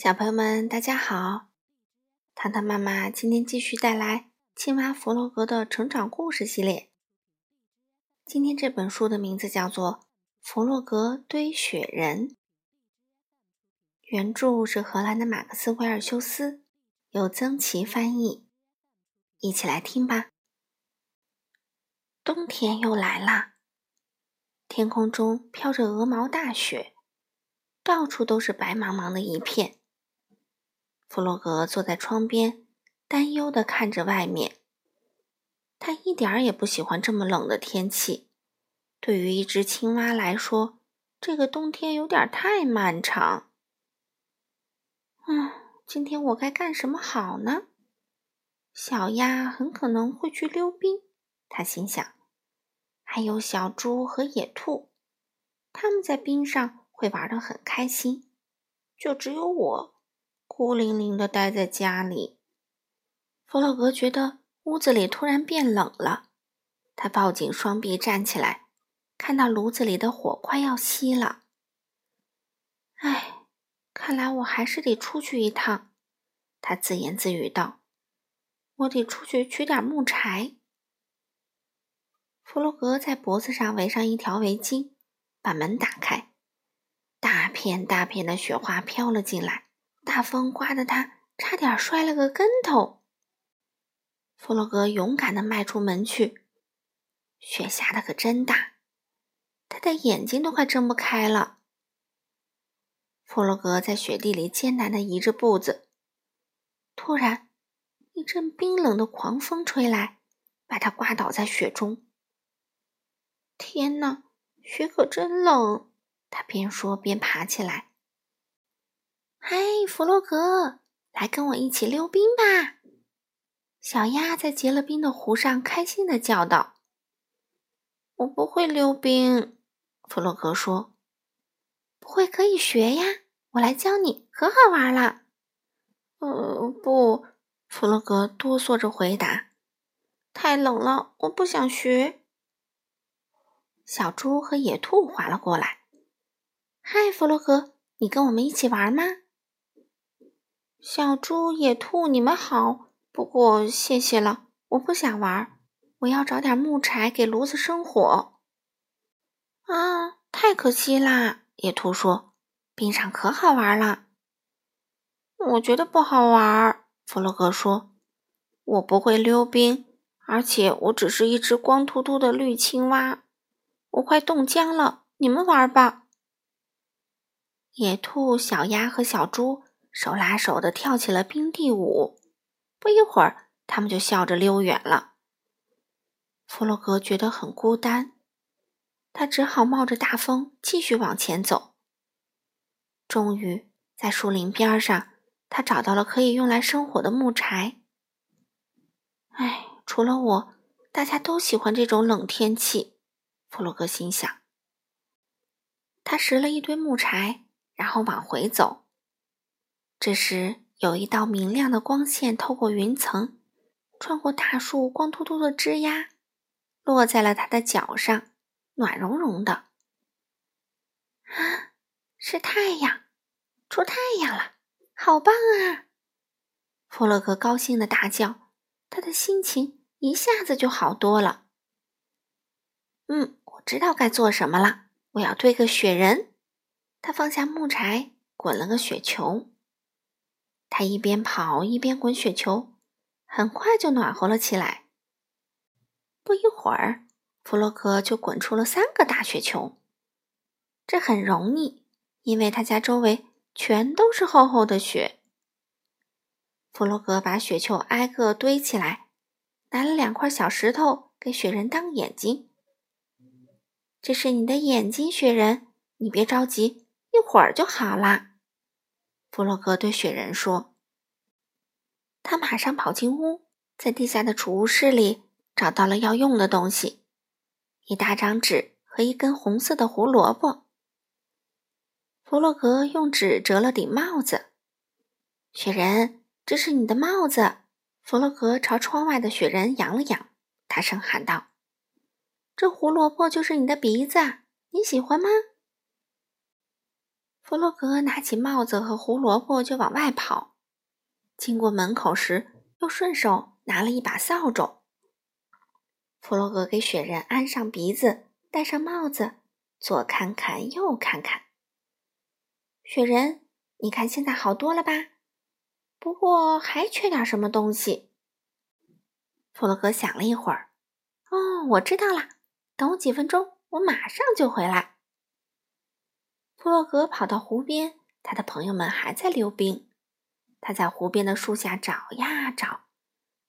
小朋友们，大家好！糖糖妈妈今天继续带来《青蛙弗洛格的成长故事》系列。今天这本书的名字叫做《弗洛格堆雪人》，原著是荷兰的马克思·维尔修斯，由曾琦翻译。一起来听吧。冬天又来了，天空中飘着鹅毛大雪，到处都是白茫茫的一片。弗洛格坐在窗边，担忧地看着外面。他一点儿也不喜欢这么冷的天气。对于一只青蛙来说，这个冬天有点太漫长。嗯，今天我该干什么好呢？小鸭很可能会去溜冰，他心想。还有小猪和野兔，他们在冰上会玩得很开心。就只有我。孤零零的待在家里，弗洛格觉得屋子里突然变冷了。他抱紧双臂站起来，看到炉子里的火快要熄了。唉，看来我还是得出去一趟，他自言自语道：“我得出去取点木柴。”弗洛格在脖子上围上一条围巾，把门打开，大片大片的雪花飘了进来。大风刮得他差点摔了个跟头。弗洛格勇敢地迈出门去，雪下的可真大，他的眼睛都快睁不开了。弗洛格在雪地里艰难地移着步子，突然，一阵冰冷的狂风吹来，把他刮倒在雪中。天哪，雪可真冷！他边说边爬起来。嗨，弗洛格，来跟我一起溜冰吧！小鸭在结了冰的湖上开心的叫道：“我不会溜冰。”弗洛格说。“不会可以学呀，我来教你，可好玩了。”“呃，不。”弗洛格哆嗦着回答，“太冷了，我不想学。”小猪和野兔划了过来。“嗨，弗洛格，你跟我们一起玩吗？”小猪、野兔，你们好。不过谢谢了，我不想玩。我要找点木柴给炉子生火。啊，太可惜啦！野兔说：“冰上可好玩了。”我觉得不好玩。弗洛格说：“我不会溜冰，而且我只是一只光秃秃的绿青蛙，我快冻僵了。你们玩吧。”野兔、小鸭和小猪。手拉手的跳起了冰地舞，不一会儿，他们就笑着溜远了。弗洛格觉得很孤单，他只好冒着大风继续往前走。终于，在树林边上，他找到了可以用来生火的木柴。唉，除了我，大家都喜欢这种冷天气。弗洛格心想。他拾了一堆木柴，然后往回走。这时，有一道明亮的光线透过云层，穿过大树光秃秃的枝丫，落在了他的脚上，暖融融的。啊，是太阳，出太阳了，好棒啊！弗洛格高兴的大叫，他的心情一下子就好多了。嗯，我知道该做什么了，我要堆个雪人。他放下木柴，滚了个雪球。他一边跑一边滚雪球，很快就暖和了起来。不一会儿，弗洛格就滚出了三个大雪球。这很容易，因为他家周围全都是厚厚的雪。弗洛格把雪球挨个堆起来，拿了两块小石头给雪人当眼睛。这是你的眼睛，雪人，你别着急，一会儿就好啦。弗洛格对雪人说：“他马上跑进屋，在地下的储物室里找到了要用的东西——一大张纸和一根红色的胡萝卜。”弗洛格用纸折了顶帽子。雪人，这是你的帽子。弗洛格朝窗外的雪人扬了扬，大声喊道：“这胡萝卜就是你的鼻子，你喜欢吗？”弗洛格拿起帽子和胡萝卜就往外跑，经过门口时，又顺手拿了一把扫帚。弗洛格给雪人安上鼻子，戴上帽子，左看看，右看看。雪人，你看现在好多了吧？不过还缺点什么东西。弗洛格想了一会儿，哦，我知道了，等我几分钟，我马上就回来。弗洛格跑到湖边，他的朋友们还在溜冰。他在湖边的树下找呀找，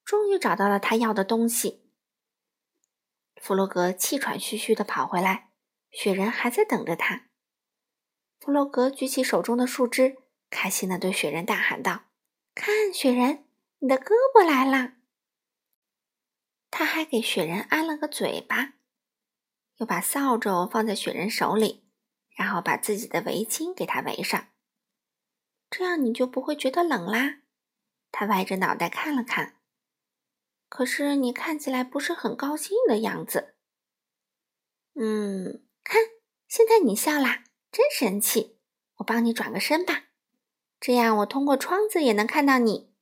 终于找到了他要的东西。弗洛格气喘吁吁地跑回来，雪人还在等着他。弗洛格举起手中的树枝，开心地对雪人大喊道：“看，雪人，你的胳膊来了！”他还给雪人安了个嘴巴，又把扫帚放在雪人手里。然后把自己的围巾给他围上，这样你就不会觉得冷啦。他歪着脑袋看了看，可是你看起来不是很高兴的样子。嗯，看，现在你笑啦，真神气！我帮你转个身吧，这样我通过窗子也能看到你。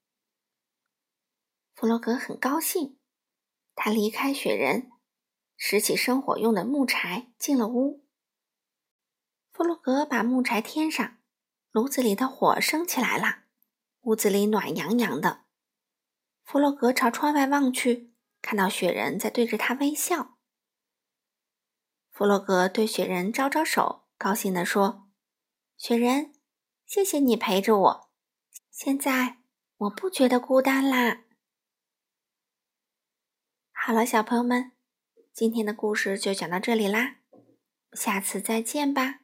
弗洛格很高兴，他离开雪人，拾起生火用的木柴，进了屋。弗洛格把木柴添上，炉子里的火升起来了，屋子里暖洋洋的。弗洛格朝窗外望去，看到雪人在对着他微笑。弗洛格对雪人招招手，高兴地说：“雪人，谢谢你陪着我，现在我不觉得孤单啦。”好了，小朋友们，今天的故事就讲到这里啦，下次再见吧。